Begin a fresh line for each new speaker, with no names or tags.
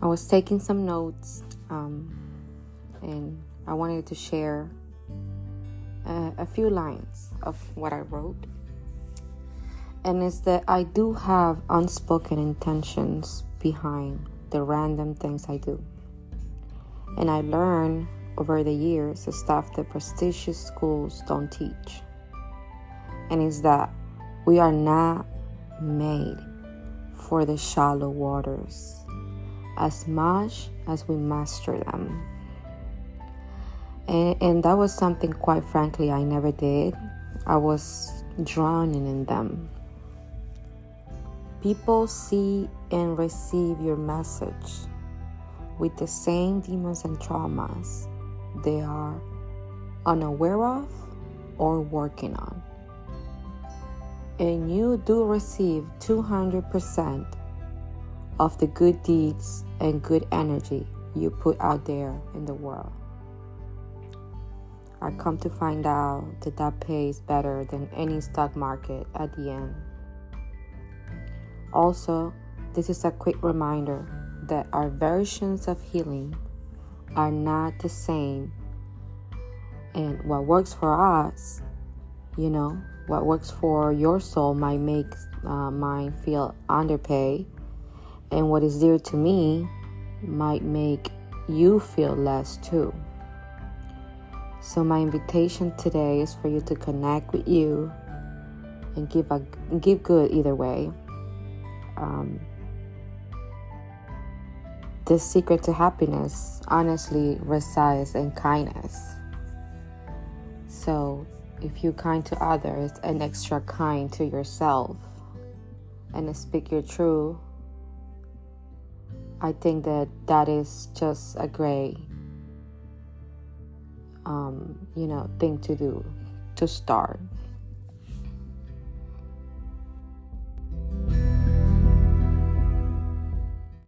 I was taking some notes um, and I wanted to share a, a few lines of what I wrote. And it's that I do have unspoken intentions behind the random things I do. And I learn over the years the stuff that prestigious schools don't teach. And it's that we are not made for the shallow waters as much as we master them. And, and that was something, quite frankly, I never did. I was drowning in them. People see and receive your message with the same demons and traumas they are unaware of or working on. And you do receive 200% of the good deeds and good energy you put out there in the world. I come to find out that that pays better than any stock market at the end. Also, this is a quick reminder that our versions of healing are not the same. And what works for us, you know, what works for your soul might make uh, mine feel underpaid and what is dear to me might make you feel less too. So, my invitation today is for you to connect with you and give a give good either way. Um, the secret to happiness honestly resides in kindness. So, if you're kind to others and extra kind to yourself, and speak your truth I think that that is just a great, um, you know, thing to do to start.